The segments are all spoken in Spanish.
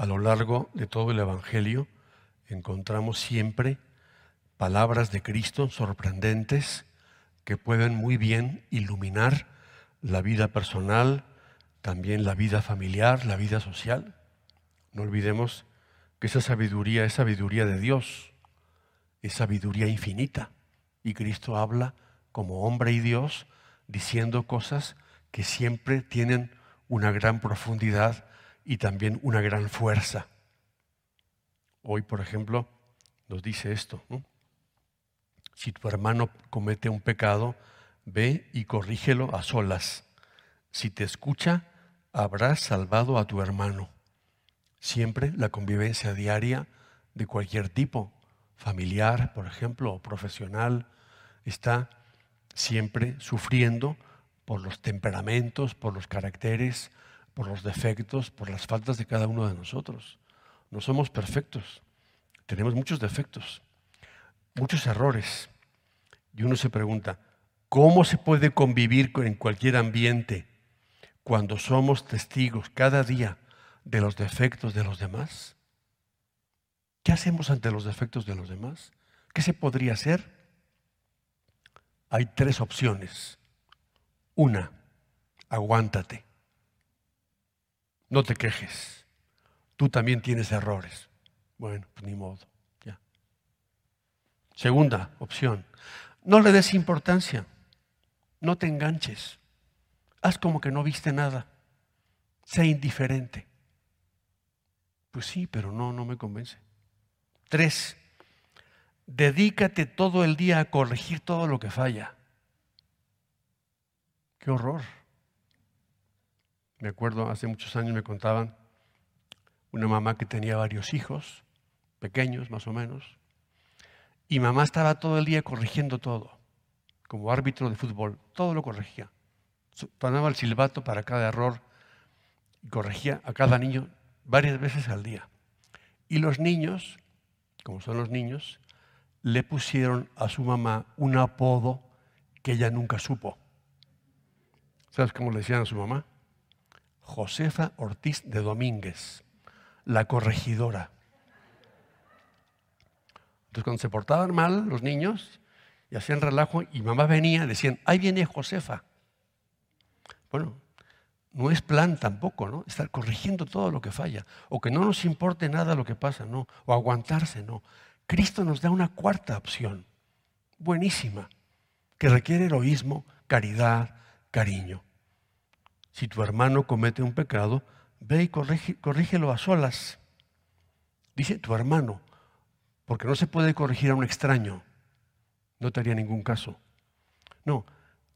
A lo largo de todo el Evangelio encontramos siempre palabras de Cristo sorprendentes que pueden muy bien iluminar la vida personal, también la vida familiar, la vida social. No olvidemos que esa sabiduría es sabiduría de Dios, es sabiduría infinita. Y Cristo habla como hombre y Dios diciendo cosas que siempre tienen una gran profundidad y también una gran fuerza. Hoy, por ejemplo, nos dice esto. Si tu hermano comete un pecado, ve y corrígelo a solas. Si te escucha, habrás salvado a tu hermano. Siempre la convivencia diaria de cualquier tipo, familiar, por ejemplo, o profesional, está siempre sufriendo por los temperamentos, por los caracteres, por los defectos, por las faltas de cada uno de nosotros. No somos perfectos, tenemos muchos defectos, muchos errores. Y uno se pregunta, ¿cómo se puede convivir en cualquier ambiente cuando somos testigos cada día de los defectos de los demás? ¿Qué hacemos ante los defectos de los demás? ¿Qué se podría hacer? Hay tres opciones. Una, aguántate. No te quejes. Tú también tienes errores. Bueno, pues ni modo. Ya. Segunda opción, no le des importancia. No te enganches. Haz como que no viste nada. Sé indiferente. Pues sí, pero no, no me convence. Tres, dedícate todo el día a corregir todo lo que falla. Qué horror. Me acuerdo, hace muchos años me contaban una mamá que tenía varios hijos, pequeños más o menos, y mamá estaba todo el día corrigiendo todo, como árbitro de fútbol, todo lo corregía. Ponía el silbato para cada error y corregía a cada niño varias veces al día. Y los niños, como son los niños, le pusieron a su mamá un apodo que ella nunca supo. ¿Sabes cómo le decían a su mamá? Josefa Ortiz de Domínguez, la corregidora. Entonces cuando se portaban mal los niños y hacían relajo y mamá venía, decían, ahí viene Josefa. Bueno, no es plan tampoco, ¿no? Estar corrigiendo todo lo que falla, o que no nos importe nada lo que pasa, no, o aguantarse, no. Cristo nos da una cuarta opción, buenísima, que requiere heroísmo, caridad, cariño. Si tu hermano comete un pecado, ve y corrígelo a solas. Dice tu hermano, porque no se puede corregir a un extraño. No te haría ningún caso. No,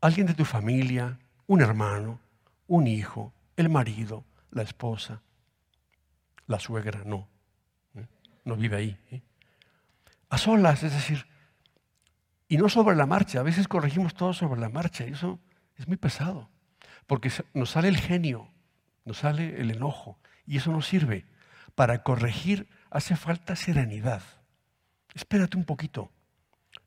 alguien de tu familia, un hermano, un hijo, el marido, la esposa, la suegra, no. ¿eh? No vive ahí. ¿eh? A solas, es decir, y no sobre la marcha. A veces corregimos todo sobre la marcha y eso es muy pesado. Porque nos sale el genio, nos sale el enojo, y eso no sirve. Para corregir hace falta serenidad. Espérate un poquito.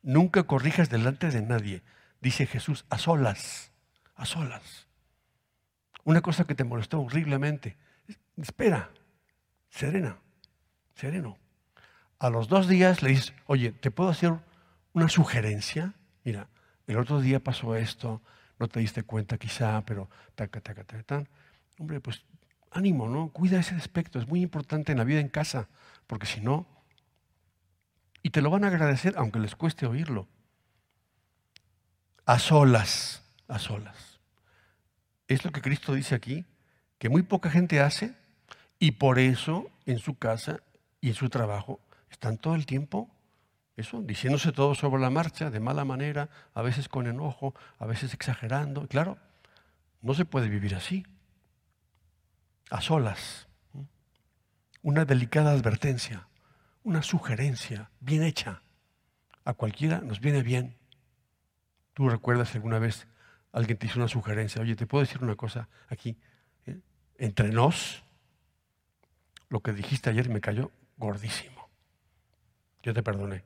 Nunca corrijas delante de nadie, dice Jesús, a solas, a solas. Una cosa que te molestó horriblemente. Espera, serena, sereno. A los dos días le dices, oye, ¿te puedo hacer una sugerencia? Mira, el otro día pasó esto, no te diste cuenta quizá, pero taca, taca, taca, tan. Hombre, pues ánimo, ¿no? Cuida ese aspecto, es muy importante en la vida en casa, porque si no, y te lo van a agradecer aunque les cueste oírlo. A solas, a solas. Es lo que Cristo dice aquí, que muy poca gente hace y por eso en su casa y en su trabajo están todo el tiempo eso, diciéndose todo sobre la marcha, de mala manera, a veces con enojo, a veces exagerando. Claro, no se puede vivir así. A solas. Una delicada advertencia, una sugerencia bien hecha. A cualquiera nos viene bien. Tú recuerdas alguna vez alguien te hizo una sugerencia, oye, te puedo decir una cosa aquí. ¿Eh? Entre nos, lo que dijiste ayer me cayó gordísimo. Yo te perdoné.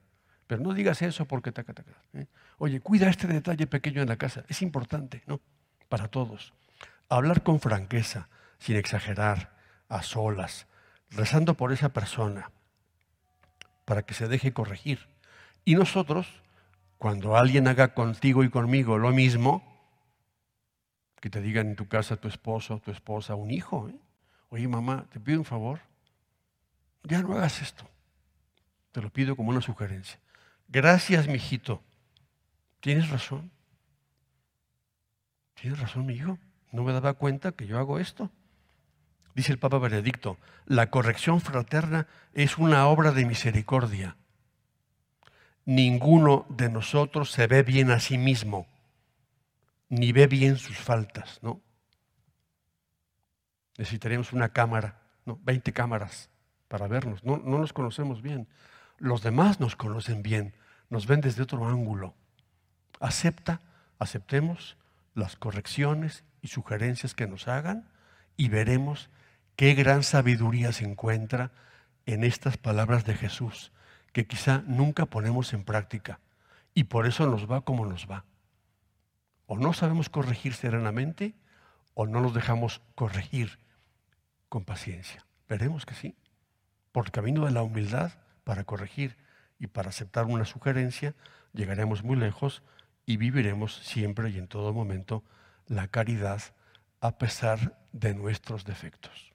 Pero no digas eso porque taca, taca. ¿eh? Oye, cuida este detalle pequeño en la casa. Es importante, ¿no? Para todos. Hablar con franqueza, sin exagerar, a solas, rezando por esa persona para que se deje corregir. Y nosotros, cuando alguien haga contigo y conmigo lo mismo, que te digan en tu casa tu esposo, tu esposa, un hijo, ¿eh? oye mamá, te pido un favor, ya no hagas esto. Te lo pido como una sugerencia. Gracias, mijito. Tienes razón. Tienes razón, mi hijo. No me daba cuenta que yo hago esto. Dice el Papa Benedicto, la corrección fraterna es una obra de misericordia. Ninguno de nosotros se ve bien a sí mismo, ni ve bien sus faltas, ¿no? Necesitaríamos una cámara, ¿no? 20 cámaras para vernos. No, no nos conocemos bien. Los demás nos conocen bien, nos ven desde otro ángulo. Acepta, aceptemos las correcciones y sugerencias que nos hagan y veremos qué gran sabiduría se encuentra en estas palabras de Jesús, que quizá nunca ponemos en práctica y por eso nos va como nos va. O no sabemos corregir serenamente o no nos dejamos corregir con paciencia. Veremos que sí. Por el camino de la humildad para corregir y para aceptar una sugerencia, llegaremos muy lejos y viviremos siempre y en todo momento la caridad a pesar de nuestros defectos.